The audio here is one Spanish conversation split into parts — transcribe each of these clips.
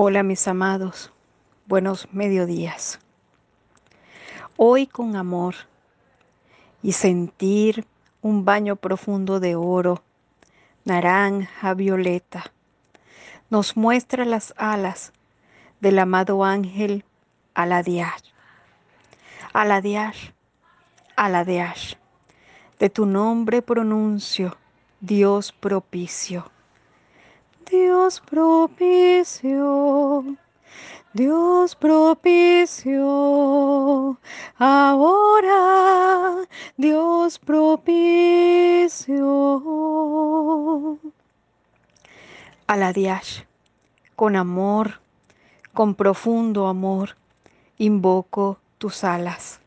Hola mis amados, buenos mediodías. Hoy con amor y sentir un baño profundo de oro, naranja, violeta, nos muestra las alas del amado ángel Aladiar. Aladiar, Aladiar, de tu nombre pronuncio, Dios propicio Dios propicio, Dios propicio, ahora Dios propicio. Aladiash, con amor, con profundo amor, invoco tus alas,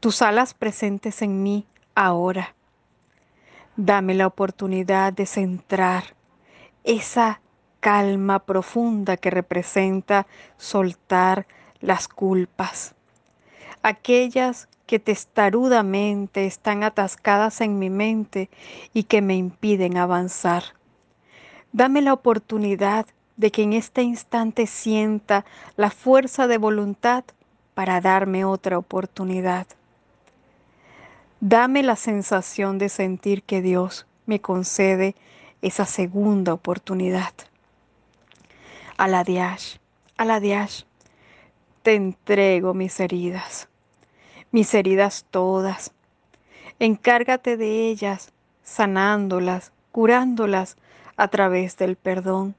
tus alas presentes en mí ahora. Dame la oportunidad de centrar esa calma profunda que representa soltar las culpas, aquellas que testarudamente están atascadas en mi mente y que me impiden avanzar. Dame la oportunidad de que en este instante sienta la fuerza de voluntad para darme otra oportunidad. Dame la sensación de sentir que Dios me concede esa segunda oportunidad. A la Diash, a la Diash, te entrego mis heridas, mis heridas todas. Encárgate de ellas, sanándolas, curándolas a través del perdón.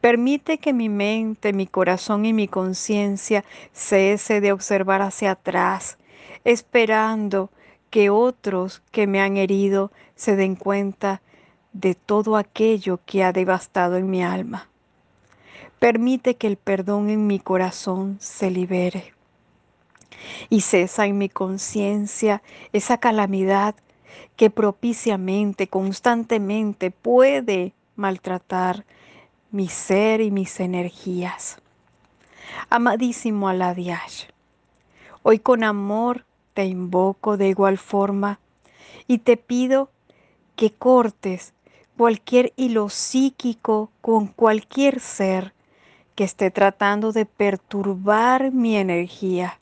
Permite que mi mente, mi corazón y mi conciencia cese de observar hacia atrás, esperando que otros que me han herido se den cuenta de todo aquello que ha devastado en mi alma. Permite que el perdón en mi corazón se libere y cesa en mi conciencia esa calamidad que propiciamente, constantemente puede maltratar mi ser y mis energías. Amadísimo Aladiash, hoy con amor te invoco de igual forma y te pido que cortes cualquier hilo psíquico con cualquier ser que esté tratando de perturbar mi energía.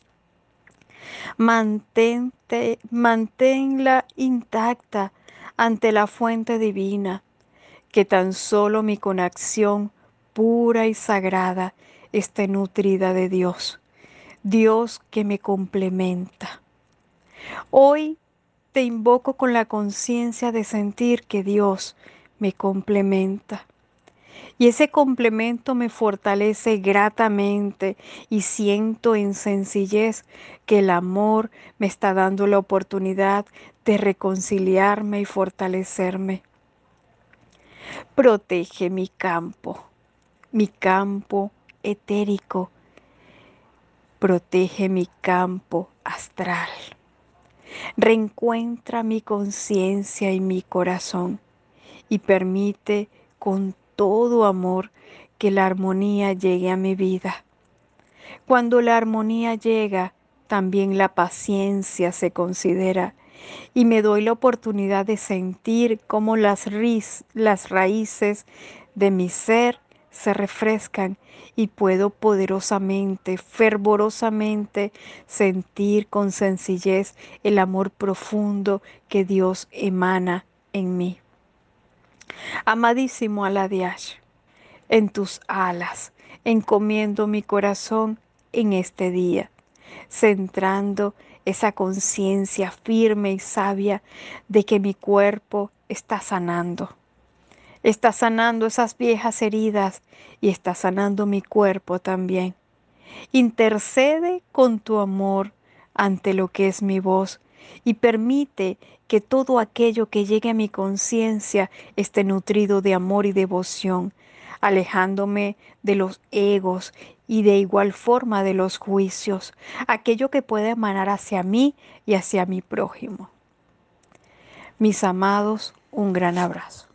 Mantente, manténla intacta ante la fuente divina, que tan solo mi conexión pura y sagrada esté nutrida de Dios, Dios que me complementa. Hoy te invoco con la conciencia de sentir que Dios me complementa. Y ese complemento me fortalece gratamente y siento en sencillez que el amor me está dando la oportunidad de reconciliarme y fortalecerme. Protege mi campo, mi campo etérico. Protege mi campo astral. Reencuentra mi conciencia y mi corazón y permite con todo amor que la armonía llegue a mi vida. Cuando la armonía llega, también la paciencia se considera y me doy la oportunidad de sentir cómo las, las raíces de mi ser se refrescan y puedo poderosamente, fervorosamente sentir con sencillez el amor profundo que Dios emana en mí. Amadísimo Aladiash, en tus alas encomiendo mi corazón en este día, centrando esa conciencia firme y sabia de que mi cuerpo está sanando. Está sanando esas viejas heridas y está sanando mi cuerpo también. Intercede con tu amor ante lo que es mi voz y permite que todo aquello que llegue a mi conciencia esté nutrido de amor y devoción, alejándome de los egos y de igual forma de los juicios, aquello que puede emanar hacia mí y hacia mi prójimo. Mis amados, un gran abrazo.